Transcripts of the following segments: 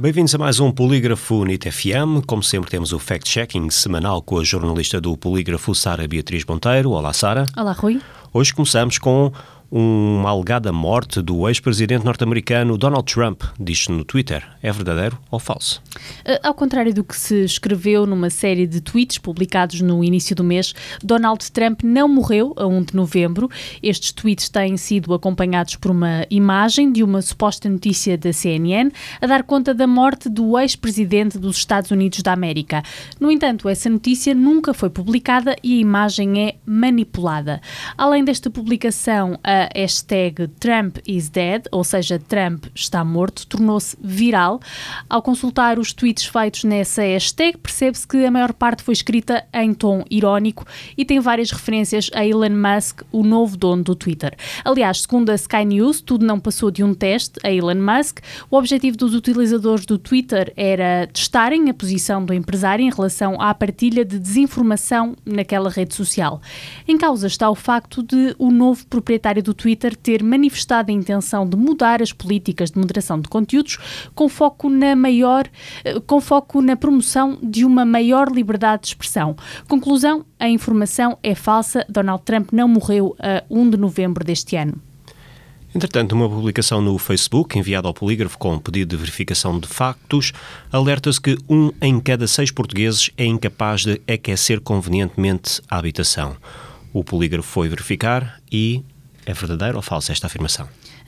Bem-vindos a mais um Polígrafo NIT FM. Como sempre, temos o fact-checking semanal com a jornalista do Polígrafo, Sara Beatriz Monteiro. Olá, Sara. Olá, Rui. Hoje começamos com uma alegada morte do ex-presidente norte-americano Donald Trump, diz-se no Twitter. É verdadeiro ou falso? Uh, ao contrário do que se escreveu numa série de tweets publicados no início do mês, Donald Trump não morreu a 1 de novembro. Estes tweets têm sido acompanhados por uma imagem de uma suposta notícia da CNN a dar conta da morte do ex-presidente dos Estados Unidos da América. No entanto, essa notícia nunca foi publicada e a imagem é manipulada. Além desta publicação, a a hashtag Trump is dead, ou seja, Trump está morto, tornou-se viral. Ao consultar os tweets feitos nessa hashtag, percebe-se que a maior parte foi escrita em tom irónico e tem várias referências a Elon Musk, o novo dono do Twitter. Aliás, segundo a Sky News, tudo não passou de um teste a Elon Musk. O objetivo dos utilizadores do Twitter era testarem a posição do empresário em relação à partilha de desinformação naquela rede social. Em causa está o facto de o novo proprietário do Twitter ter manifestado a intenção de mudar as políticas de moderação de conteúdos com foco na maior, eh, com foco na promoção de uma maior liberdade de expressão. Conclusão: a informação é falsa. Donald Trump não morreu a 1 de novembro deste ano. Entretanto, uma publicação no Facebook, enviada ao polígrafo com pedido de verificação de factos, alerta-se que um em cada seis portugueses é incapaz de aquecer convenientemente a habitação. O polígrafo foi verificar e é verdadeira ou falsa esta afirmação?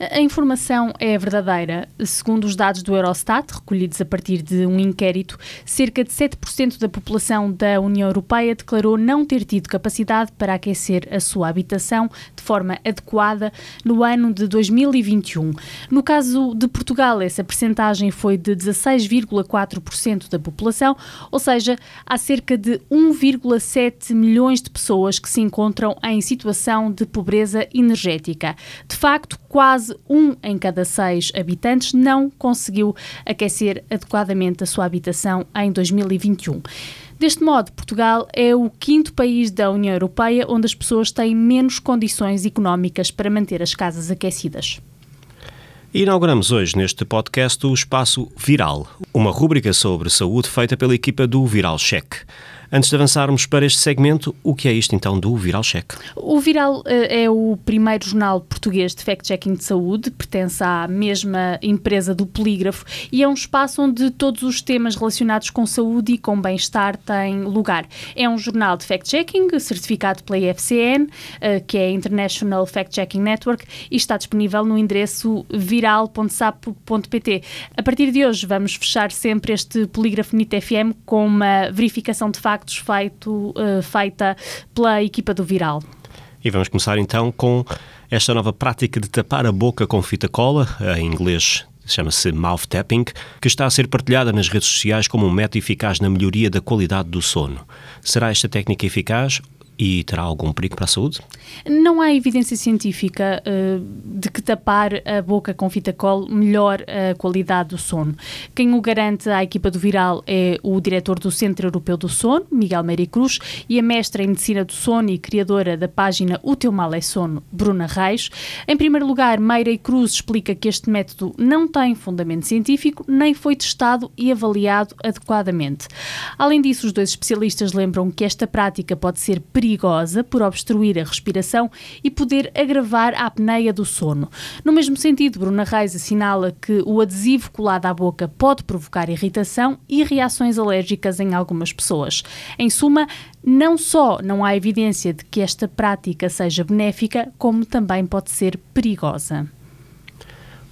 A informação é verdadeira. Segundo os dados do Eurostat, recolhidos a partir de um inquérito, cerca de 7% da população da União Europeia declarou não ter tido capacidade para aquecer a sua habitação de forma adequada no ano de 2021. No caso de Portugal, essa percentagem foi de 16,4% da população, ou seja, há cerca de 1,7 milhões de pessoas que se encontram em situação de pobreza energética. De facto, quase um em cada seis habitantes não conseguiu aquecer adequadamente a sua habitação em 2021. Deste modo, Portugal é o quinto país da União Europeia onde as pessoas têm menos condições económicas para manter as casas aquecidas. Inauguramos hoje neste podcast o Espaço Viral, uma rúbrica sobre saúde feita pela equipa do Viral Check. Antes de avançarmos para este segmento, o que é isto então do Viral Check? O Viral uh, é o primeiro jornal português de fact-checking de saúde, pertence à mesma empresa do Polígrafo e é um espaço onde todos os temas relacionados com saúde e com bem-estar têm lugar. É um jornal de fact-checking certificado pela IFCN, uh, que é a International Fact-Checking Network, e está disponível no endereço viral.sap.pt. A partir de hoje vamos fechar sempre este Polígrafo NIT FM com uma verificação de facto feito, uh, feita pela equipa do Viral. E vamos começar então com esta nova prática de tapar a boca com fita cola, em inglês chama-se mouth tapping, que está a ser partilhada nas redes sociais como um método eficaz na melhoria da qualidade do sono. Será esta técnica eficaz e terá algum perigo para a saúde? Não há evidência científica uh, de que tapar a boca com fita cola melhore a qualidade do sono. Quem o garante à equipa do Viral é o diretor do Centro Europeu do Sono, Miguel Meire Cruz, e a mestra em Medicina do Sono e criadora da página O Teu Mal é Sono, Bruna Reis. Em primeiro lugar, Meire Cruz explica que este método não tem fundamento científico, nem foi testado e avaliado adequadamente. Além disso, os dois especialistas lembram que esta prática pode ser perigosa perigosa por obstruir a respiração e poder agravar a apneia do sono. No mesmo sentido, Bruna Reis assinala que o adesivo colado à boca pode provocar irritação e reações alérgicas em algumas pessoas. Em suma, não só não há evidência de que esta prática seja benéfica, como também pode ser perigosa.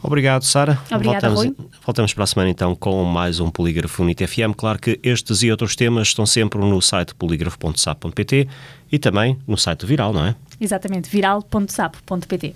Obrigado, Sara. Obrigada, voltamos, Rui. voltamos para a semana então com mais um Polígrafo Unite FM. Claro que estes e outros temas estão sempre no site polígrafo.sap.pt e também no site Viral, não é? Exatamente, viral.sap.pt.